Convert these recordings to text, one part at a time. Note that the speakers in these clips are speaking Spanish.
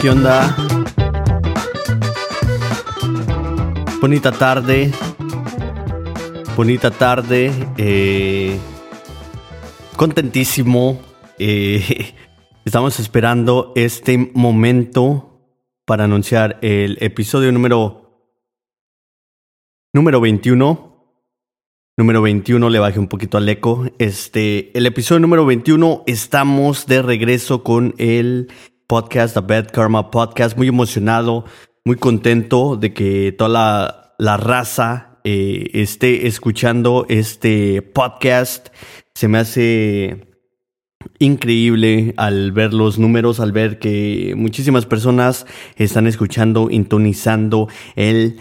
¿Qué onda? Bonita tarde. Bonita tarde. Eh, contentísimo. Eh, estamos esperando este momento para anunciar el episodio número número 21 número 21, le bajé un poquito al eco. Este, el episodio número 21, estamos de regreso con el podcast, The Bad Karma Podcast. Muy emocionado, muy contento de que toda la, raza eh, esté escuchando este podcast. Se me hace increíble al ver los números, al ver que muchísimas personas están escuchando, intonizando el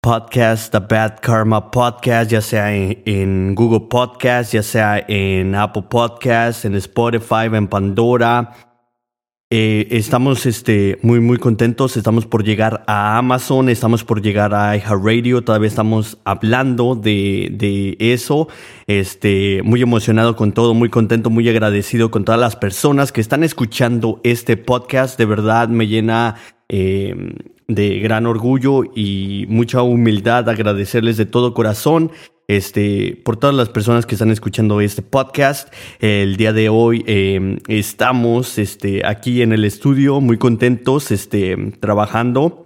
podcast, The Bad Karma Podcast, ya sea en, Google Podcast, ya sea en Apple Podcast, en Spotify, en Pandora. Eh, estamos este, muy, muy contentos. Estamos por llegar a Amazon, estamos por llegar a iHeartRadio. Todavía estamos hablando de, de eso. Este, muy emocionado con todo, muy contento, muy agradecido con todas las personas que están escuchando este podcast. De verdad me llena. Eh, de gran orgullo y mucha humildad agradecerles de todo corazón este, por todas las personas que están escuchando este podcast. El día de hoy em, estamos este, aquí en el estudio muy contentos este, trabajando.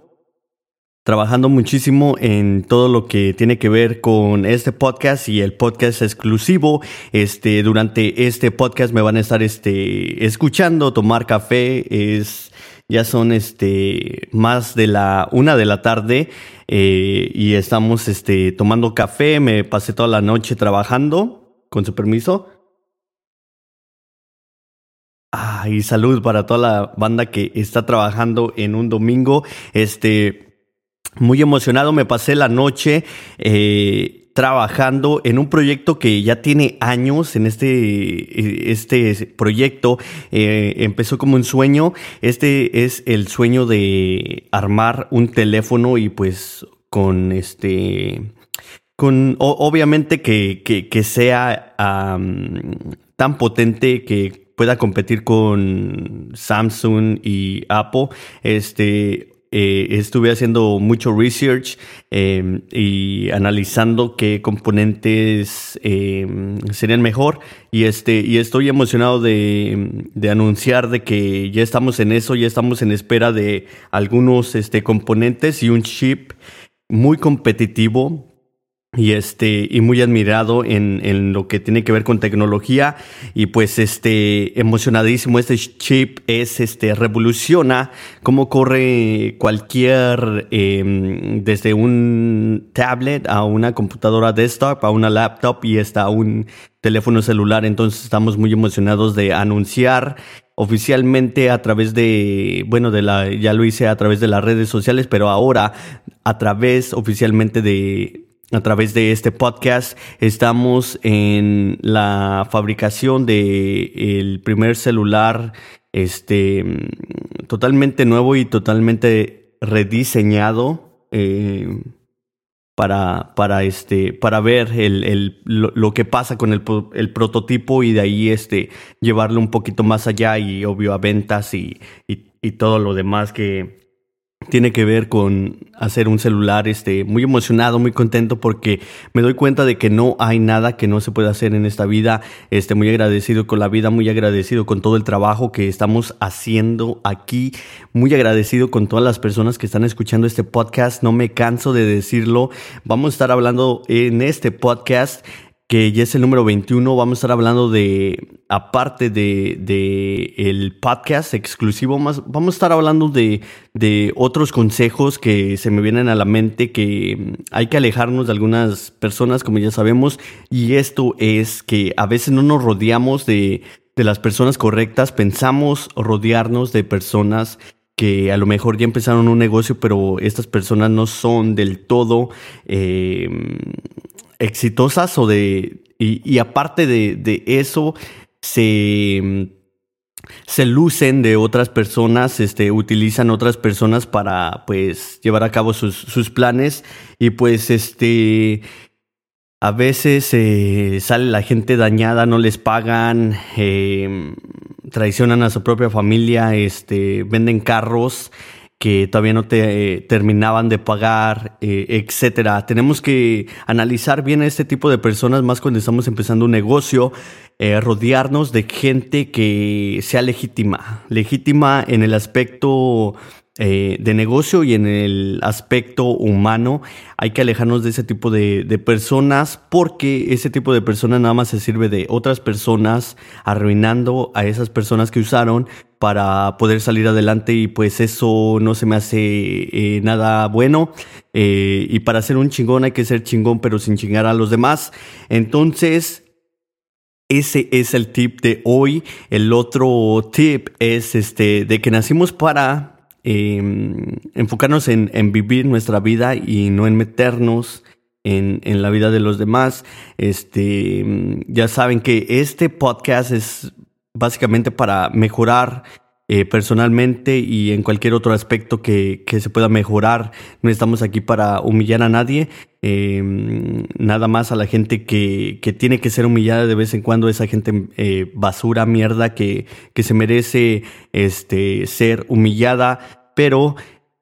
Trabajando muchísimo en todo lo que tiene que ver con este podcast y el podcast exclusivo. Este, durante este podcast me van a estar este, escuchando, tomar café. Es ya son este más de la una de la tarde eh, y estamos este tomando café. Me pasé toda la noche trabajando, con su permiso. Ah, y salud para toda la banda que está trabajando en un domingo. Este, muy emocionado, me pasé la noche. Eh, trabajando en un proyecto que ya tiene años en este, este proyecto. Eh, empezó como un sueño. Este es el sueño de armar un teléfono y pues con este... Con, obviamente que, que, sea tan potente que pueda competir con Samsung y Apple. Este, eh, estuve haciendo mucho research em, y analizando qué componentes em, serían mejor. Y este y estoy emocionado de, de, anunciar de que ya estamos en eso ya estamos en espera de algunos este componentes y un chip muy competitivo y este y muy admirado en, en, lo que tiene que ver con tecnología. Y pues este emocionadísimo este chip es este revoluciona cómo corre cualquier em, desde un tablet a una computadora desktop a una laptop y hasta un teléfono celular. Entonces estamos muy emocionados de anunciar oficialmente a través de, bueno, de la, ya lo hice a través de las redes sociales, pero ahora a través oficialmente de a través de este podcast. Estamos en la fabricación de el primer celular este totalmente nuevo y totalmente rediseñado eh, para, para, este, para ver el, el, lo, que pasa con el, el, prototipo y de ahí este, llevarlo un poquito más allá y obvio a ventas y, y, y todo lo demás que, tiene que ver con hacer un celular este muy emocionado, muy contento porque me doy cuenta de que no hay nada que no se pueda hacer en esta vida. Este muy agradecido con la vida, muy agradecido con todo el trabajo que estamos haciendo aquí, muy agradecido con todas las personas que están escuchando este podcast. No me canso de decirlo. Vamos a estar hablando en este podcast que ya es el número 21. Vamos a estar hablando de, aparte de, el podcast exclusivo, más, vamos a estar hablando de, de otros consejos que se me vienen a la mente, que hay que alejarnos de algunas personas, como ya sabemos, y esto es que a veces no nos rodeamos de, de las personas correctas, pensamos rodearnos de personas que a lo mejor ya empezaron un negocio, pero estas personas no son del todo eh, exitosas o de... Y, aparte de, eso, se, se lucen de otras personas, este, utilizan otras personas para pues llevar a cabo sus, sus planes. Y pues este... A veces eh, sale la gente dañada, no les pagan, eh, traicionan a su propia familia, este, venden carros que todavía no te eh, terminaban de pagar, eh, etcétera. Tenemos que analizar bien a este tipo de personas, más cuando estamos empezando un negocio, eh, rodearnos de gente que sea legítima, legítima en el aspecto eh, de negocio y en el aspecto humano hay que alejarnos de ese tipo de, personas porque ese tipo de personas nada más se sirve de otras personas arruinando a esas personas que usaron para poder salir adelante y pues eso no se me hace eh, nada bueno eh, y para ser un chingón hay que ser chingón pero sin chingar a los demás entonces ese es el tip de hoy. El otro tip es este de que nacimos para Em, enfocarnos en, vivir nuestra vida y no en meternos en, la vida de los demás. Este, ya saben que este podcast es básicamente para mejorar eh, personalmente y en cualquier otro aspecto que, se pueda mejorar. No estamos aquí para humillar a nadie, em, nada más a la gente que, tiene que ser humillada de vez en cuando, esa gente eh, basura, mierda, que, que se merece este, ser humillada, pero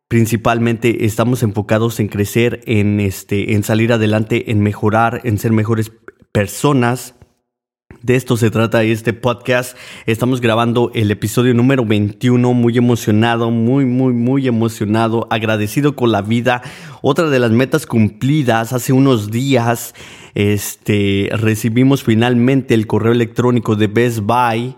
principalmente estamos enfocados en crecer, en, este, en salir adelante, en mejorar, en ser mejores personas de esto se trata este podcast. Estamos grabando el episodio número 21, muy emocionado, muy, muy, muy emocionado, agradecido con la vida. Otra de las metas cumplidas hace unos días, este, recibimos finalmente el correo electrónico de Best Buy.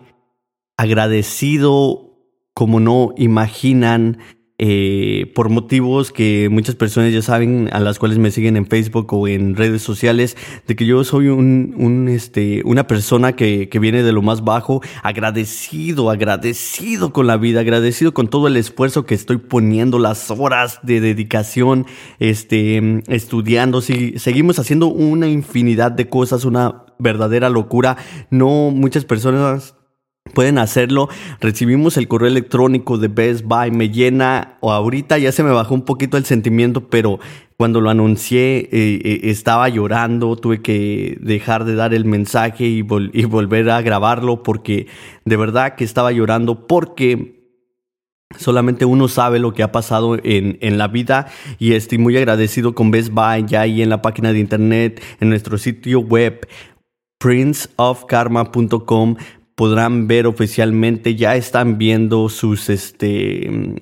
Agradecido como no imaginan eh, por motivos que muchas personas ya saben, a las cuales me siguen en Facebook o en redes sociales, de que yo soy un, un este, una persona que, que, viene de lo más bajo, agradecido, agradecido con la vida, agradecido con todo el esfuerzo que estoy poniendo, las horas de dedicación, este, estudiando, si, seguimos haciendo una infinidad de cosas, una verdadera locura. No muchas personas Pueden hacerlo. Recibimos el correo electrónico de Best Buy. Me llena, o ahorita ya se me bajó un poquito el sentimiento, pero cuando lo anuncié eh, eh, estaba llorando. Tuve que dejar de dar el mensaje y, volver a grabarlo porque de verdad que estaba llorando porque Solamente uno sabe lo que ha pasado en, en, la vida y estoy muy agradecido con Best Buy ya ahí en la página de internet, en nuestro sitio web princeofkarma.com podrán ver oficialmente, ya están viendo sus, este,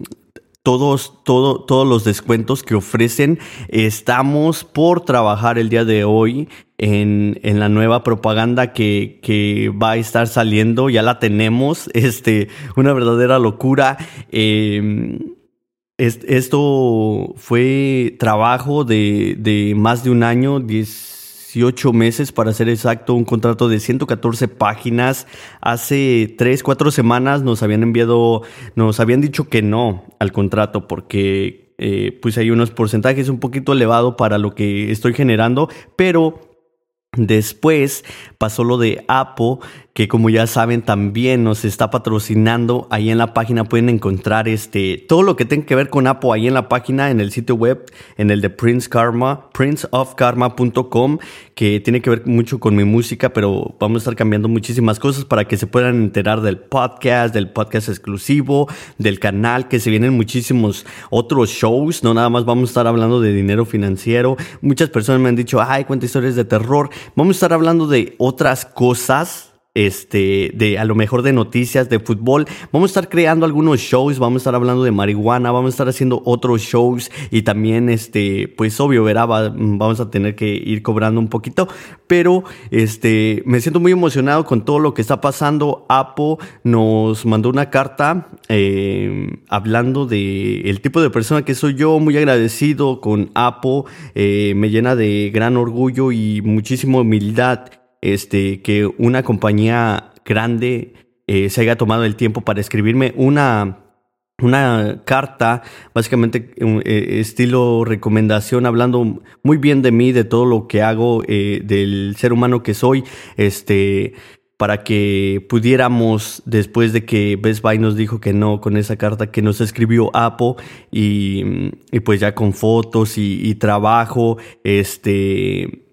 todos, todo, todos los descuentos que ofrecen. Estamos por trabajar el día de hoy en, en la nueva propaganda que, que, va a estar saliendo. Ya la tenemos. Este, una verdadera locura. Em, esto fue trabajo de, de más de un año, 10 18 meses, para ser exacto, un contrato de 114 páginas. Hace 3, 4 semanas nos habían enviado, nos habían dicho que no al contrato porque eh, pues hay unos porcentajes un poquito elevado para lo que estoy generando, pero Después pasó lo de Apo, que como ya saben también nos está patrocinando. Ahí en la página pueden encontrar este todo lo que tenga que ver con Apo ahí en la página, en el sitio web, en el de Prince Karma, princeofkarma.com, que tiene que ver mucho con mi música, pero vamos a estar cambiando muchísimas cosas para que se puedan enterar del podcast, del podcast exclusivo, del canal, que se vienen muchísimos otros shows. No nada más vamos a estar hablando de dinero financiero. Muchas personas me han dicho, ay, cuenta historias de terror. Vamos a estar hablando de otras cosas este, de a lo mejor de noticias, de fútbol. Vamos a estar creando algunos shows, vamos a estar hablando de marihuana, vamos a estar haciendo otros shows y también, este, pues obvio, verá, vamos a tener que ir cobrando un poquito, pero este, me siento muy emocionado con todo lo que está pasando. Apo nos mandó una carta eh, hablando de el tipo de persona que soy yo, muy agradecido con Apo, eh, me llena de gran orgullo y muchísima humildad este, que una compañía grande eh, se haya tomado el tiempo para escribirme una, una carta, básicamente eh, estilo recomendación, hablando muy bien de mí, de todo lo que hago, eh, del ser humano que soy, este, para que pudiéramos, después de que Best Buy nos dijo que no con esa carta que nos escribió Apo y, y pues ya con fotos y, y trabajo, este,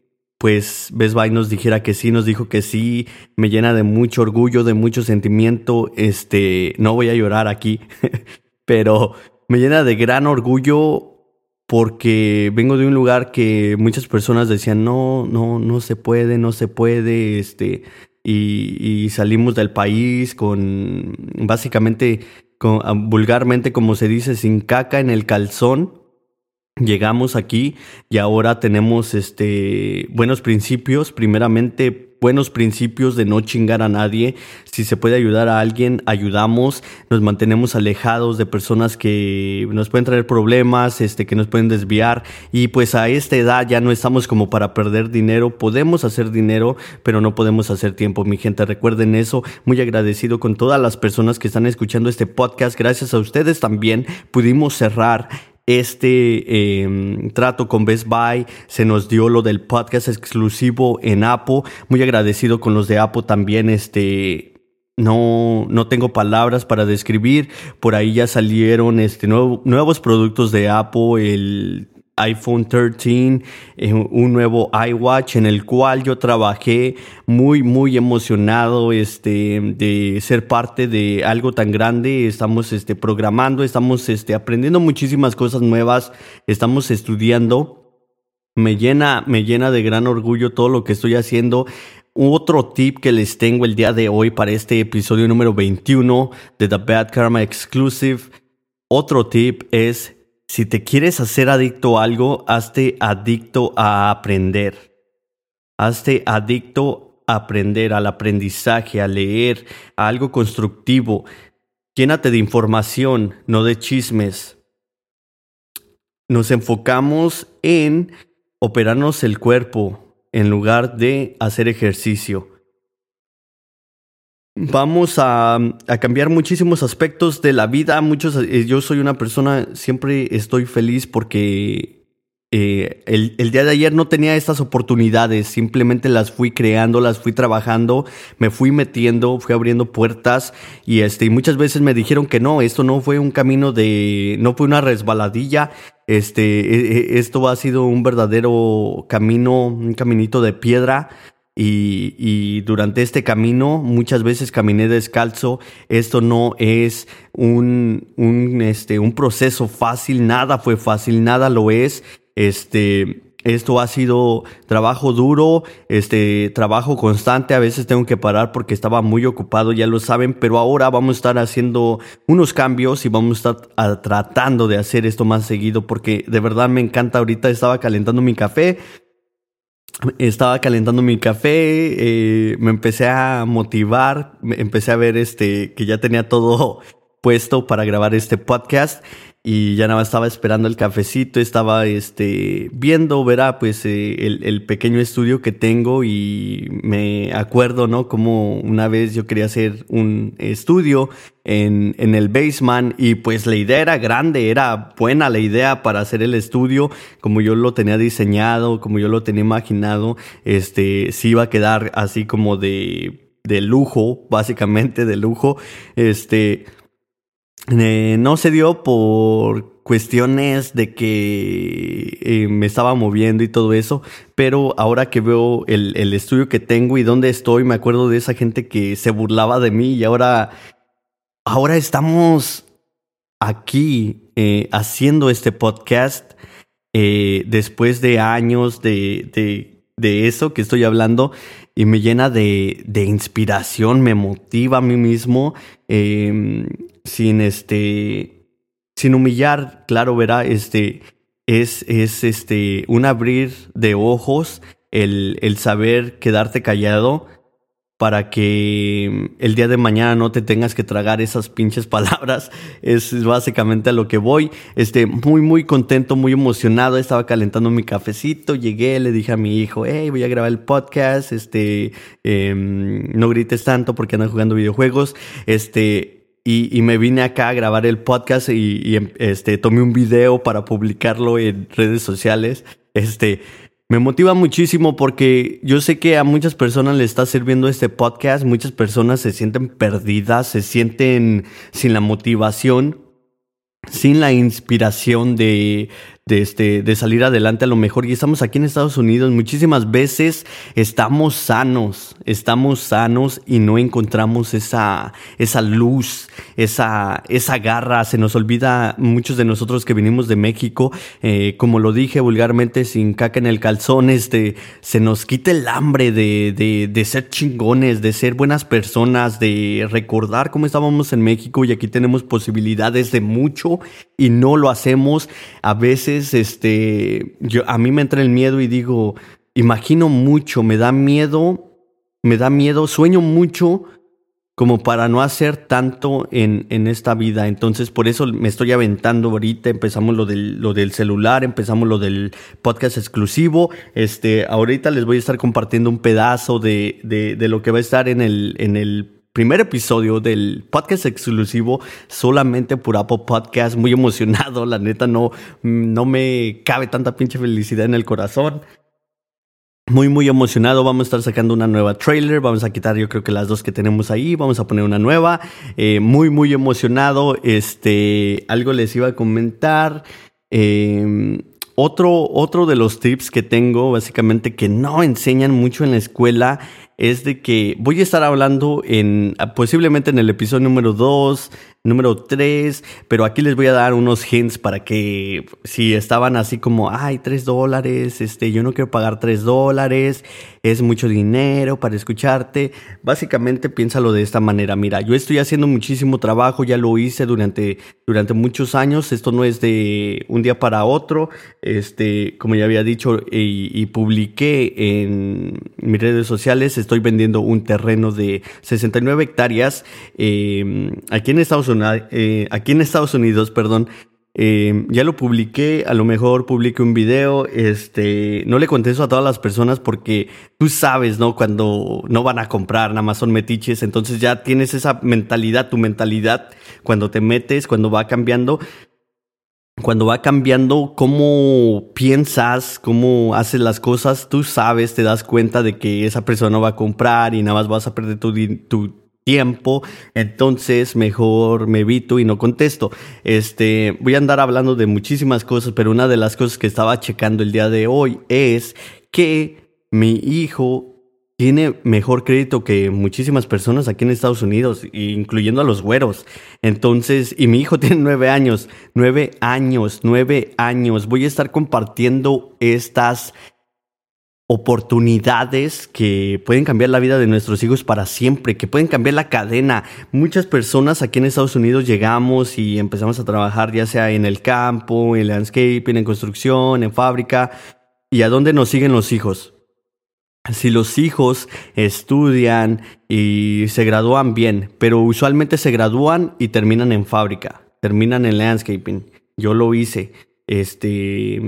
pues Best nos dijera que sí, nos dijo que sí, me llena de mucho orgullo, de mucho sentimiento, este, no voy a llorar aquí, pero me llena de gran orgullo porque vengo de un lugar que muchas personas decían, no, no, no se puede, no se puede, este, y, salimos del país con, básicamente, con, vulgarmente, como se dice, sin caca en el calzón. Llegamos aquí y ahora tenemos este buenos principios, primeramente buenos principios de no chingar a nadie. Si se puede ayudar a alguien, ayudamos. Nos mantenemos alejados de personas que nos pueden traer problemas, este, que nos pueden desviar. Y pues a esta edad ya no estamos como para perder dinero. Podemos hacer dinero, pero no podemos hacer tiempo. Mi gente, recuerden eso. Muy agradecido con todas las personas que están escuchando este podcast. Gracias a ustedes también pudimos cerrar este em, trato con Best Buy, se nos dio lo del podcast exclusivo en Apple. Muy agradecido con los de Apple también, este, no, no tengo palabras para describir. Por ahí ya salieron este, nuevos productos de Apple, el iPhone 13, eh, un nuevo iWatch en el cual yo trabajé muy, muy emocionado este, de ser parte de algo tan grande. Estamos este, programando, estamos este, aprendiendo muchísimas cosas nuevas, estamos estudiando. Me llena, me llena de gran orgullo todo lo que estoy haciendo. Otro tip que les tengo el día de hoy para este episodio número 21 de The Bad Karma Exclusive. Otro tip es si te quieres hacer adicto a algo, hazte adicto a aprender. Hazte adicto a aprender, al aprendizaje, a leer, a algo constructivo. Llénate de información, no de chismes. Nos enfocamos en operarnos el cuerpo en lugar de hacer ejercicio. Vamos a, cambiar muchísimos aspectos de la vida. Muchos, eh, yo soy una persona, siempre estoy feliz porque eh, el, día de ayer no tenía estas oportunidades, simplemente las fui creando, las fui trabajando, me fui metiendo, fui abriendo puertas y este, muchas veces me dijeron que no, esto no fue un camino de, no fue una resbaladilla, este, e, e, esto ha sido un verdadero camino, un caminito de piedra y, durante este camino muchas veces caminé descalzo. Esto no es un, un, este, un proceso fácil, nada fue fácil, nada lo es. Este, esto ha sido trabajo duro, este trabajo constante. A veces tengo que parar porque estaba muy ocupado, ya lo saben, pero ahora vamos a estar haciendo unos cambios y vamos a estar tratando de hacer esto más seguido porque de verdad me encanta. Ahorita estaba calentando mi café estaba calentando mi café, eh, me empecé a motivar, empecé a ver este que ya tenía todo puesto para grabar este podcast y ya nada más estaba esperando el cafecito, estaba este, viendo, verá, pues eh, el, pequeño estudio que tengo y me acuerdo, ¿no? Como una vez yo quería hacer un estudio en, en el basement y pues la idea era grande, era buena la idea para hacer el estudio, como yo lo tenía diseñado, como yo lo tenía imaginado, este, sí iba a quedar así como de, de lujo, básicamente de lujo, este, eh, no se dio por cuestiones de que eh, me estaba moviendo y todo eso, pero ahora que veo el, el, estudio que tengo y dónde estoy, me acuerdo de esa gente que se burlaba de mí y ahora, ahora estamos aquí eh, haciendo este podcast después de años de, de, de, eso que estoy hablando y me llena de, de inspiración, me motiva a mí mismo. Sin este, sin humillar, claro, verá, este, es, es este, un abrir de ojos, el, el saber quedarte callado para que el día de mañana no te tengas que tragar esas pinches palabras. Es básicamente a lo que voy. Este, muy, muy contento, muy emocionado. Estaba calentando mi cafecito. Llegué, le dije a mi hijo, hey, voy a grabar el podcast. Este, em, no grites tanto porque andan jugando videojuegos. Este, y, me vine acá a grabar el podcast y, em, este, tomé un video para publicarlo en redes sociales. Este, me motiva muchísimo porque yo sé que a muchas personas le está sirviendo este podcast, muchas personas se sienten perdidas, se sienten sin la motivación, sin la inspiración de, de, este, de salir adelante a lo mejor. Y estamos aquí en Estados Unidos. Muchísimas veces estamos sanos, estamos sanos y no encontramos esa, esa luz, esa, esa garra. Se nos olvida muchos de nosotros que venimos de México, eh, como lo dije vulgarmente, sin caca en el calzón, este, se nos quita el hambre de, de, de ser chingones, de ser buenas personas, de recordar cómo estábamos en México y aquí tenemos posibilidades de mucho y no lo hacemos. A veces, este, yo, a mí me entra el miedo y digo, imagino mucho, me da miedo, me da miedo, sueño mucho como para no hacer tanto en, en, esta vida. Entonces, por eso me estoy aventando ahorita. Empezamos lo del, lo del celular, empezamos lo del podcast exclusivo. Este, ahorita les voy a estar compartiendo un pedazo de, de, de lo que va a estar en el, en el primer episodio del podcast exclusivo solamente por Apple Podcast. Muy emocionado, la neta no, no me cabe tanta pinche felicidad en el corazón. Muy, muy emocionado. Vamos a estar sacando una nueva trailer. Vamos a quitar, yo creo que las dos que tenemos ahí. Vamos a poner una nueva. Eh, muy, muy emocionado. Este, algo les iba a comentar. Eh, otro, otro de los tips que tengo, básicamente, que no enseñan mucho en la escuela, es de que voy a estar hablando en posiblemente en el episodio número 2, número 3, pero aquí les voy a dar unos hints para que si estaban así como, ay, 3 dólares, este, yo no quiero pagar 3 dólares, es mucho dinero para escucharte, básicamente piénsalo de esta manera, mira, yo estoy haciendo muchísimo trabajo, ya lo hice durante, durante muchos años, esto no es de un día para otro, este, como ya había dicho y, y publiqué en mis redes sociales, estoy vendiendo un terreno de 69 hectáreas eh, aquí en Estados Unidos eh, aquí en Estados Unidos, perdón, eh, ya lo publiqué, a lo mejor publiqué un video, este, no le contesto a todas las personas porque tú sabes, ¿no? Cuando no van a comprar, nada más son metiches, entonces ya tienes esa mentalidad, tu mentalidad, cuando te metes, cuando va cambiando, cuando va cambiando cómo piensas, cómo haces las cosas, tú sabes, te das cuenta de que esa persona va a comprar y nada más vas a perder tu, tu tiempo, entonces mejor me evito y no contesto. Este, voy a andar hablando de muchísimas cosas, pero una de las cosas que estaba checando el día de hoy es que mi hijo tiene mejor crédito que muchísimas personas aquí en Estados Unidos, incluyendo a los güeros. Entonces, y mi hijo tiene nueve años, nueve años, nueve años. Voy a estar compartiendo estas oportunidades que pueden cambiar la vida de nuestros hijos para siempre, que pueden cambiar la cadena. Muchas personas aquí en Estados Unidos llegamos y empezamos a trabajar ya sea en el campo, en landscaping, en construcción, en fábrica. ¿Y a dónde nos siguen los hijos? Si los hijos estudian y se gradúan bien, pero usualmente se gradúan y terminan en fábrica, terminan en landscaping. Yo lo hice. Este,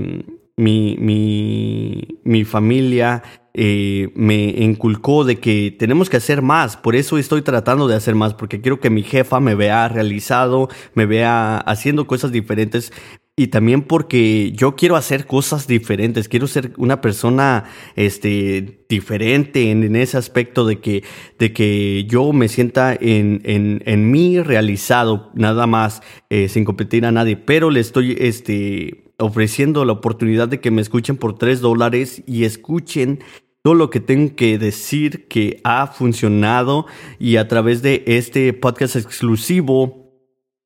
mi, mi, mi familia eh, me inculcó de que tenemos que hacer más. Por eso estoy tratando de hacer más, porque quiero que mi jefa me vea realizado, me vea haciendo cosas diferentes. Y también porque yo quiero hacer cosas diferentes, quiero ser una persona este, diferente en, ese aspecto de que, de que yo me sienta en, en, en mí realizado, nada más, eh, sin competir a nadie. Pero le estoy este, ofreciendo la oportunidad de que me escuchen por 3 dólares y escuchen todo lo que tengo que decir que ha funcionado y a través de este podcast exclusivo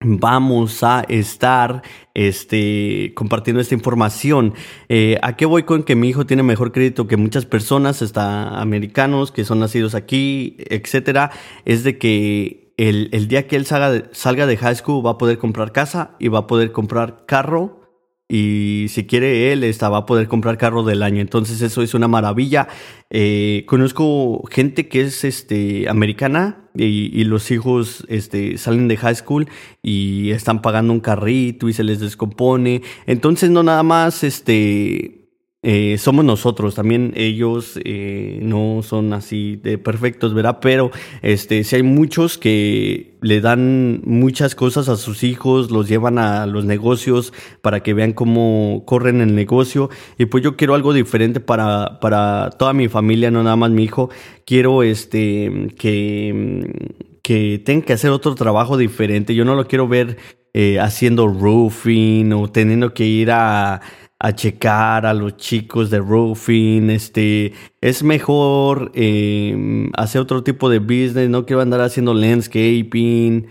vamos a estar este, compartiendo esta información. Eh, ¿A qué voy con que mi hijo tiene mejor crédito que muchas personas, hasta americanos que son nacidos aquí, etcétera? Es de que el, el día que él salga salga de high school va a poder comprar casa y va a poder comprar carro y si quiere él esta, va a poder comprar carro del año. Entonces eso es una maravilla. Eh, conozco gente que es este, americana y, y, los hijos este, salen de high school y están pagando un carrito y se les descompone. Entonces no nada más este eh, somos nosotros, también ellos eh, no son así de perfectos, ¿verdad? Pero este, si hay muchos que le dan muchas cosas a sus hijos, los llevan a los negocios para que vean cómo corren el negocio. Y pues yo quiero algo diferente para, para toda mi familia, no nada más mi hijo. Quiero este que, que tengan que hacer otro trabajo diferente. Yo no lo quiero ver eh, haciendo roofing o teniendo que ir a, a checar a los chicos de roofing, este, es mejor em, hacer otro tipo de business, no quiero andar haciendo landscaping.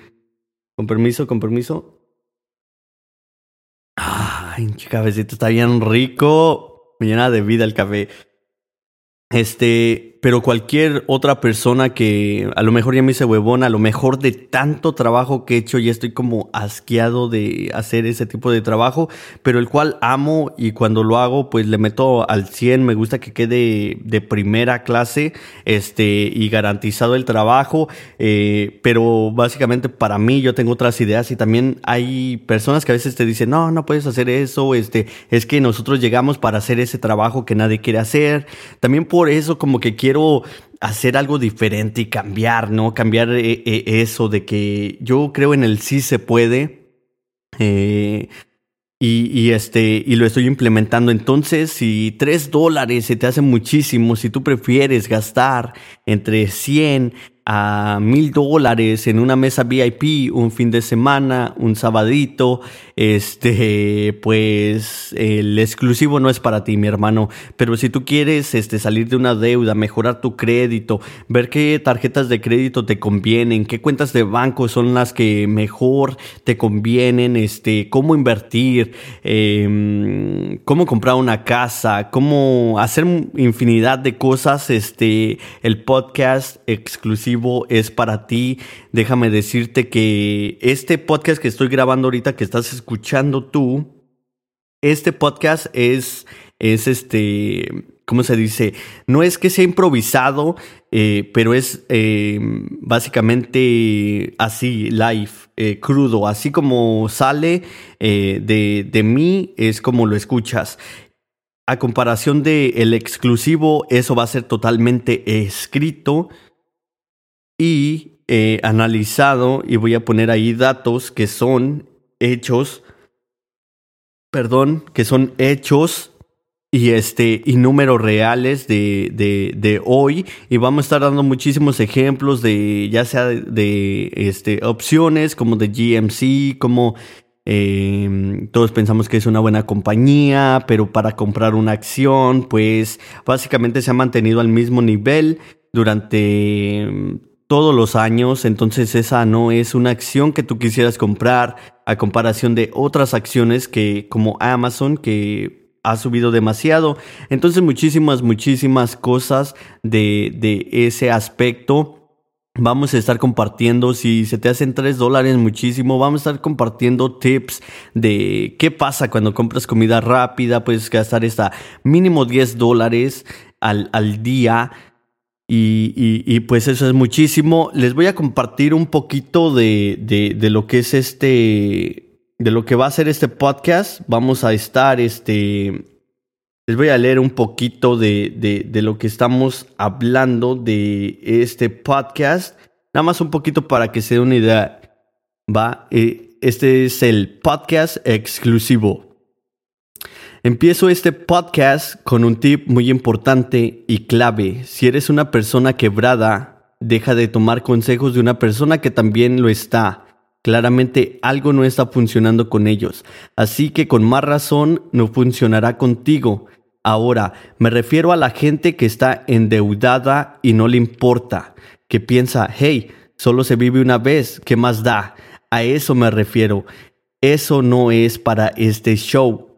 Con permiso, con permiso. Ay, cabecito está bien rico. Me llena de vida el café. Este, pero cualquier otra persona que a lo mejor ya me hice huevón, a lo mejor de tanto trabajo que he hecho, ya estoy como asqueado de hacer ese tipo de trabajo, pero el cual amo y cuando lo hago, pues le meto al 100, me gusta que quede de primera clase, este, y garantizado el trabajo, eh, pero básicamente para mí yo tengo otras ideas y también hay personas que a veces te dicen, no, no puedes hacer eso, este, es que nosotros llegamos para hacer ese trabajo que nadie quiere hacer, también por eso como que quiero quiero hacer algo diferente y cambiar, ¿no? Cambiar eh, eh, eso de que yo creo en el sí se puede. Eh, y, este, y lo estoy implementando. Entonces, si tres dólares se te hace muchísimo, si tú prefieres gastar entre 100 a mil dólares en una mesa VIP un fin de semana, un sabadito, este, pues el exclusivo no es para ti, mi hermano. Pero si tú quieres este, salir de una deuda, mejorar tu crédito, ver qué tarjetas de crédito te convienen, qué cuentas de banco son las que mejor te convienen, este, cómo invertir, em, cómo comprar una casa, cómo hacer infinidad de cosas, este, el podcast exclusivo es para ti. Déjame decirte que este podcast que estoy grabando ahorita, que estás escuchando tú, este podcast es, es este, ¿cómo se dice? No es que sea improvisado, eh, pero es eh, básicamente así, live, eh, crudo, así como sale de, de mí, es como lo escuchas. A comparación de el exclusivo, eso va a ser totalmente escrito y eh, analizado y voy a poner ahí datos que son hechos, perdón, que son hechos y este y números reales de, de, de, hoy. Y vamos a estar dando muchísimos ejemplos de ya sea de, este opciones como de GMC como em, todos pensamos que es una buena compañía pero para comprar una acción pues básicamente se ha mantenido al mismo nivel durante todos los años, entonces esa no es una acción que tú quisieras comprar a comparación de otras acciones que como Amazon que ha subido demasiado. Entonces muchísimas, muchísimas cosas de, ese aspecto. Vamos a estar compartiendo, si se te hacen 3 dólares muchísimo, vamos a estar compartiendo tips de qué pasa cuando compras comida rápida, puedes gastar hasta mínimo 10 dólares al día y, pues eso es muchísimo. Les voy a compartir un poquito de, lo que es este, de lo que va a ser este podcast. Vamos a estar, este, les voy a leer un poquito de, de lo que estamos hablando de este podcast. Nada más un poquito para que se dé una idea. Va, eh, este es el podcast exclusivo. Empiezo este podcast con un tip muy importante y clave. Si eres una persona quebrada, deja de tomar consejos de una persona que también lo está. Claramente algo no está funcionando con ellos, así que con más razón no funcionará contigo. Ahora, me refiero a la gente que está endeudada y no le importa, que piensa, hey, solo se vive una vez, ¿qué más da? A eso me refiero. Eso no es para este show.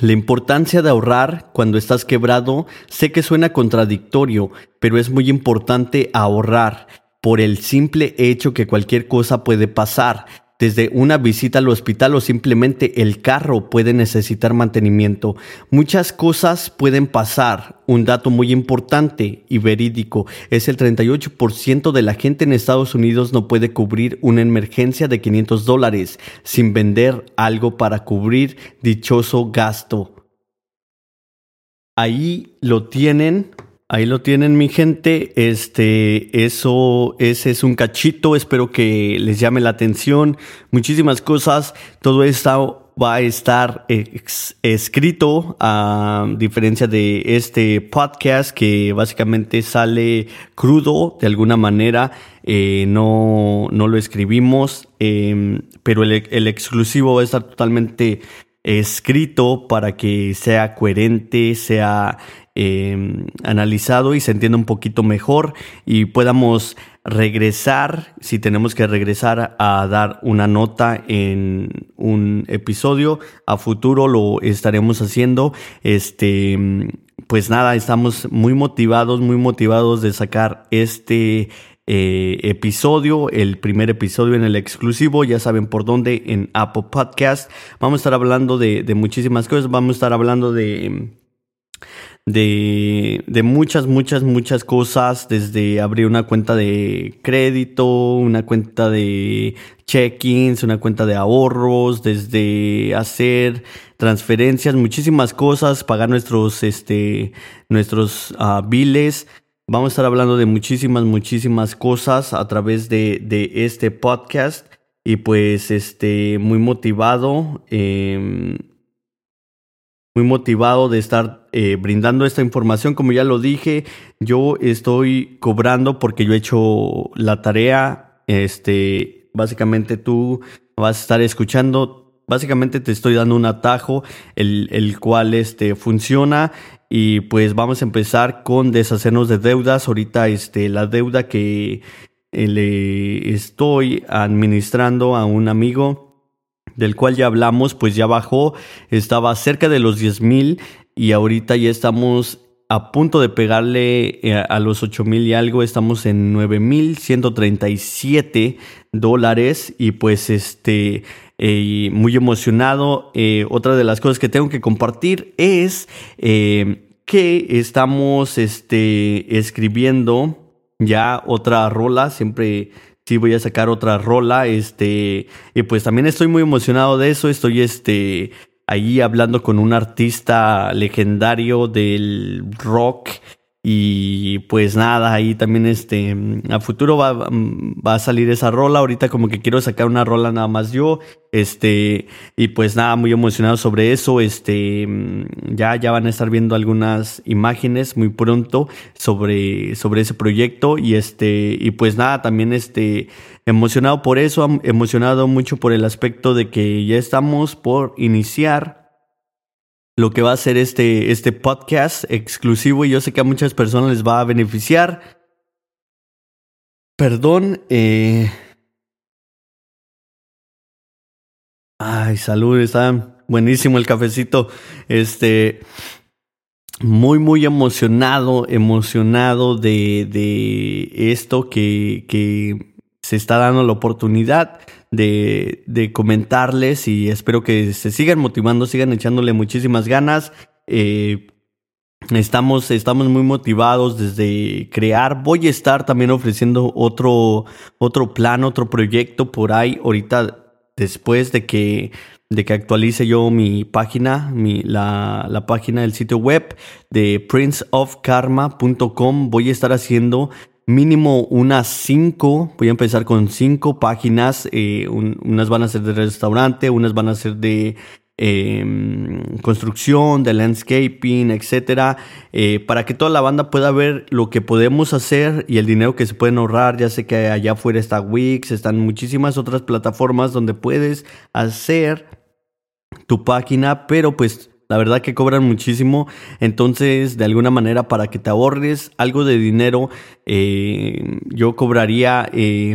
La importancia de ahorrar cuando estás quebrado, sé que suena contradictorio, pero es muy importante ahorrar por el simple hecho que cualquier cosa puede pasar desde una visita al hospital o simplemente el carro puede necesitar mantenimiento. Muchas cosas pueden pasar. Un dato muy importante y verídico es el 38% de la gente en Estados Unidos no puede cubrir una emergencia de 500 dólares sin vender algo para cubrir dichoso gasto. Ahí lo tienen Ahí lo tienen mi gente. Este, eso, ese es un cachito. Espero que les llame la atención. Muchísimas cosas. Todo esto va a estar escrito a diferencia de este podcast que básicamente sale crudo de alguna manera. Eh, no, no lo escribimos, em, pero el, el exclusivo va a estar totalmente escrito para que sea coherente, sea Em, analizado y se entienda un poquito mejor y podamos regresar, si tenemos que regresar a dar una nota en un episodio, a futuro lo estaremos haciendo. Este, pues nada, estamos muy motivados, muy motivados de sacar este eh, episodio, el primer episodio en el exclusivo, ya saben por dónde, en Apple Podcast. Vamos a estar hablando de, de muchísimas cosas, vamos a estar hablando de de, de muchas, muchas, muchas cosas, desde abrir una cuenta de crédito, una cuenta de check-ins, una cuenta de ahorros, desde hacer transferencias, muchísimas cosas, pagar nuestros, este, nuestros uh, biles. Vamos a estar hablando de muchísimas, muchísimas cosas a través de, de este podcast y pues, este, muy motivado. Eh, muy motivado de estar eh, brindando esta información. Como ya lo dije, yo estoy cobrando porque yo he hecho la tarea. Este, básicamente tú vas a estar escuchando. Básicamente te estoy dando un atajo, el, el cual este, funciona. Y pues vamos a empezar con deshacernos de deudas. Ahorita este, la deuda que eh, le estoy administrando a un amigo del cual ya hablamos, pues ya bajó, estaba cerca de los 10 mil y ahorita ya estamos a punto de pegarle eh, a los 8 mil y algo, estamos en 9 mil 137 dólares y pues este... Eh, muy emocionado. Eh, otra de las cosas que tengo que compartir es que estamos este, escribiendo ya otra rola. Siempre sí voy a sacar otra rola, este, y pues también estoy muy emocionado de eso, estoy este, ahí hablando con un artista legendario del rock y pues nada, ahí también este, a futuro va, va, a salir esa rola. Ahorita como que quiero sacar una rola nada más yo. Este, y pues nada, muy emocionado sobre eso. Este, ya, ya van a estar viendo algunas imágenes muy pronto sobre, sobre ese proyecto. Y este, y pues nada, también este, emocionado por eso, emocionado mucho por el aspecto de que ya estamos por iniciar lo que va a ser este, este podcast exclusivo y yo sé que a muchas personas les va a beneficiar. Perdón. Eh... Ay, salud, está buenísimo el cafecito. Este, muy, muy emocionado, emocionado de, de esto que, que se está dando la oportunidad de, de comentarles y espero que se sigan motivando, sigan echándole muchísimas ganas. Eh, estamos, estamos muy motivados desde crear. Voy a estar también ofreciendo otro, otro plan, otro proyecto por ahí ahorita después de que, de que actualice yo mi página, mi, la, la página del sitio web de princeofkarma.com. Voy a estar haciendo mínimo unas cinco, voy a empezar con cinco páginas, eh, unas van a ser de restaurante, unas van a ser de em, construcción, de landscaping, etcétera, eh, para que toda la banda pueda ver lo que podemos hacer y el dinero que se pueden ahorrar. Ya sé que allá afuera está Wix, están muchísimas otras plataformas donde puedes hacer tu página, pero pues la verdad que cobran muchísimo. Entonces, de alguna manera, para que te ahorres algo de dinero, eh, yo cobraría eh,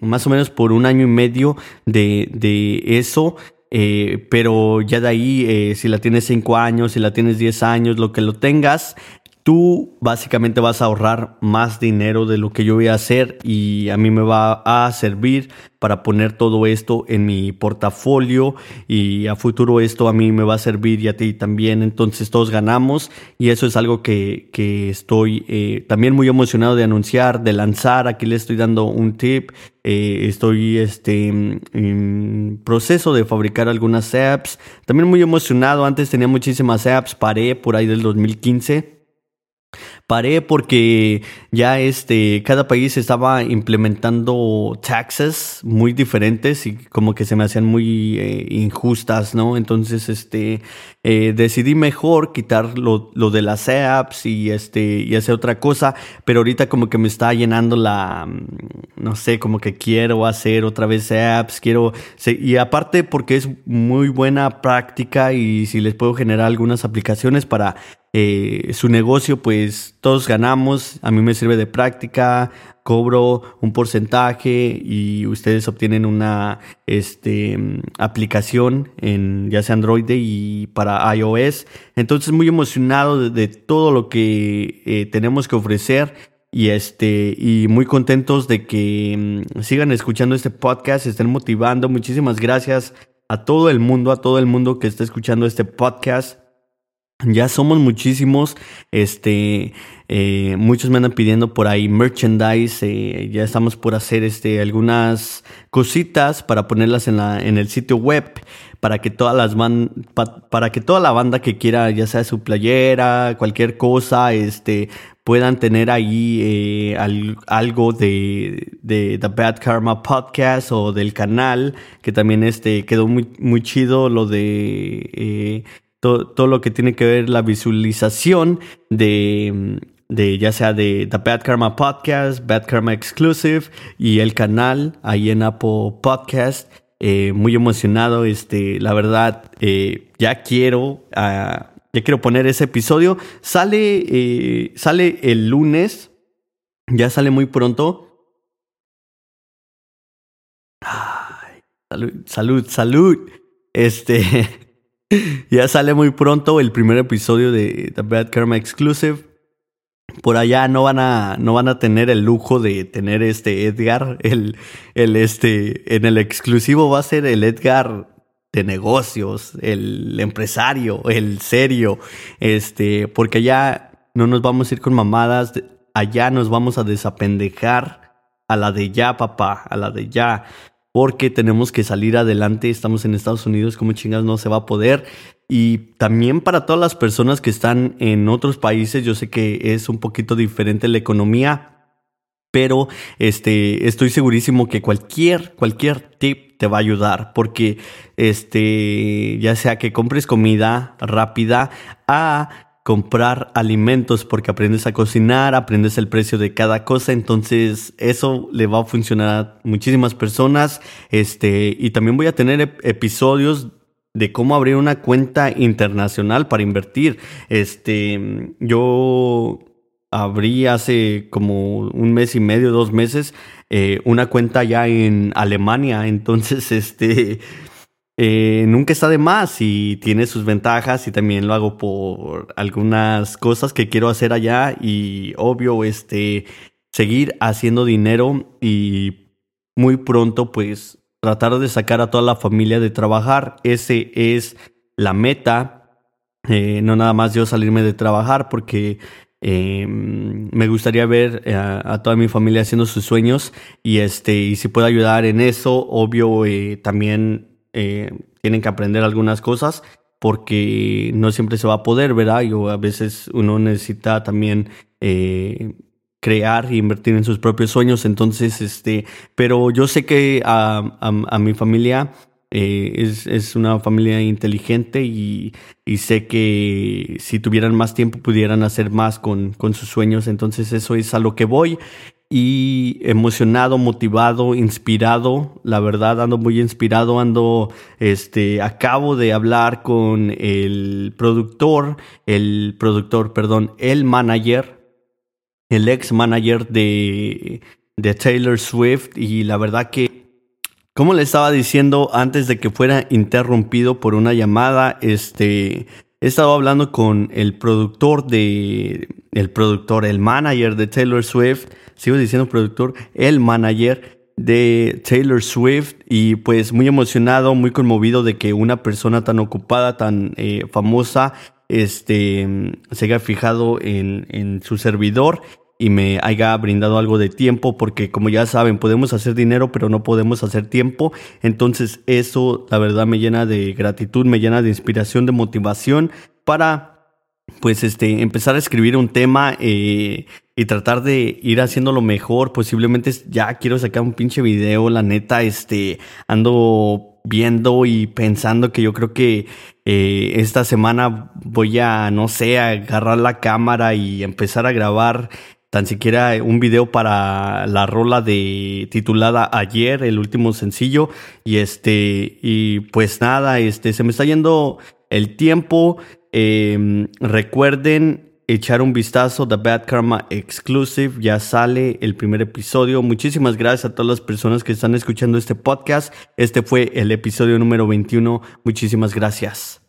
más o menos por un año y medio de, de eso. Eh, pero ya de ahí, si la tienes 5 años, si la tienes 10 años, lo que lo tengas, tú básicamente vas a ahorrar más dinero de lo que yo voy a hacer y a mí me va a servir para poner todo esto en mi portafolio y a futuro esto a mí me va a servir y a ti también. Entonces todos ganamos y eso es algo que, que estoy eh, también muy emocionado de anunciar, de lanzar. Aquí le estoy dando un tip. Eh, estoy este, en proceso de fabricar algunas apps. También muy emocionado. Antes tenía muchísimas apps, paré por ahí del 2015 Paré porque ya este, cada país estaba implementando taxes muy diferentes y como que se me hacían muy eh, injustas, ¿no? Entonces, este, eh, decidí mejor quitar lo, de las apps y este, y hacer otra cosa, pero ahorita como que me está llenando la, mm, no sé, como que quiero hacer otra vez apps, quiero, y aparte porque es muy buena práctica y si les puedo generar algunas aplicaciones para eh, su negocio, pues todos ganamos, a mí me sirve de práctica, cobro un porcentaje y ustedes obtienen una este, aplicación en ya sea Android y para iOS. Entonces muy emocionado de, todo lo que eh, tenemos que ofrecer y este y muy contentos de que mm, sigan escuchando este podcast, estén motivando. Muchísimas gracias a todo el mundo, a todo el mundo que está escuchando este podcast. Ya somos muchísimos, este, eh, muchos me andan pidiendo por ahí merchandise, eh, ya estamos por hacer este, algunas cositas para ponerlas en, la, en el sitio web, para que todas las para que toda la banda que quiera, ya sea su playera, cualquier cosa, este, puedan tener ahí eh, algo de, de, The Bad Karma Podcast o del canal, que también este, quedó muy, muy chido lo de todo, lo que tiene que ver la visualización de, de ya sea de The Bad Karma Podcast, Bad Karma Exclusive y el canal ahí en Apple Podcast. Eh, muy emocionado, este, la verdad, eh, ya quiero, uh, ya quiero poner ese episodio. Sale, eh, sale el lunes, ya sale muy pronto. salud, salud, salud. Este, ya sale muy pronto el primer episodio de The Bad Karma Exclusive. Por allá no van a, no van a tener el lujo de tener este Edgar. El, el este, en el exclusivo va a ser el Edgar de negocios, el empresario, el serio. Este, porque allá no nos vamos a ir con mamadas. Allá nos vamos a desapendejar a la de ya, papá, a la de ya porque tenemos que salir adelante, estamos en Estados Unidos, como chingas no se va a poder. Y también para todas las personas que están en otros países, yo sé que es un poquito diferente la economía, pero este, estoy segurísimo que cualquier, cualquier tip te va a ayudar, porque este, ya sea que compres comida rápida a comprar alimentos porque aprendes a cocinar, aprendes el precio de cada cosa, entonces eso le va a funcionar a muchísimas personas. Este, y también voy a tener episodios de cómo abrir una cuenta internacional para invertir. Este, yo abrí hace como un mes y medio, dos meses, eh, una cuenta ya en Alemania, entonces este eh, nunca está de más y tiene sus ventajas y también lo hago por algunas cosas que quiero hacer allá y obvio este seguir haciendo dinero y muy pronto pues tratar de sacar a toda la familia de trabajar. Ese es la meta eh, no nada más yo salirme de trabajar porque eh, me gustaría ver a, toda mi familia haciendo sus sueños y este y si puedo ayudar en eso obvio también eh, tienen que aprender algunas cosas porque no siempre se va a poder, ¿verdad? Y a veces uno necesita también eh, crear e invertir en sus propios sueños. Entonces, este, pero yo sé que a, mi familia eh, es, es, una familia inteligente y, y, sé que si tuvieran más tiempo pudieran hacer más con, con sus sueños. Entonces, eso es a lo que voy y emocionado, motivado, inspirado. La verdad, ando muy inspirado. Ando, este, acabo de hablar con el productor, el productor, perdón, el manager, el ex manager de, de Taylor Swift. Y la verdad que, como le estaba diciendo antes de que fuera interrumpido por una llamada, este, he estado hablando con el productor de, el productor, el manager de Taylor Swift sigo diciendo productor, el manager de Taylor Swift y pues muy emocionado, muy conmovido de que una persona tan ocupada, tan eh, famosa, este, se haya fijado en, en su servidor y me haya brindado algo de tiempo, porque como ya saben, podemos hacer dinero, pero no podemos hacer tiempo. Entonces eso, la verdad, me llena de gratitud, me llena de inspiración, de motivación para pues este, empezar a escribir un tema eh, y tratar de ir haciéndolo mejor. Posiblemente ya quiero sacar un pinche video, la neta, este, ando viendo y pensando que yo creo que eh, esta semana voy a, no sé, agarrar la cámara y empezar a grabar tan siquiera un video para la rola de titulada Ayer, el último sencillo. Y este, y pues nada, este, se me está yendo el tiempo. Em, recuerden echar un vistazo The Bad Karma Exclusive. Ya sale el primer episodio. Muchísimas gracias a todas las personas que están escuchando este podcast. Este fue el episodio número 21. Muchísimas gracias.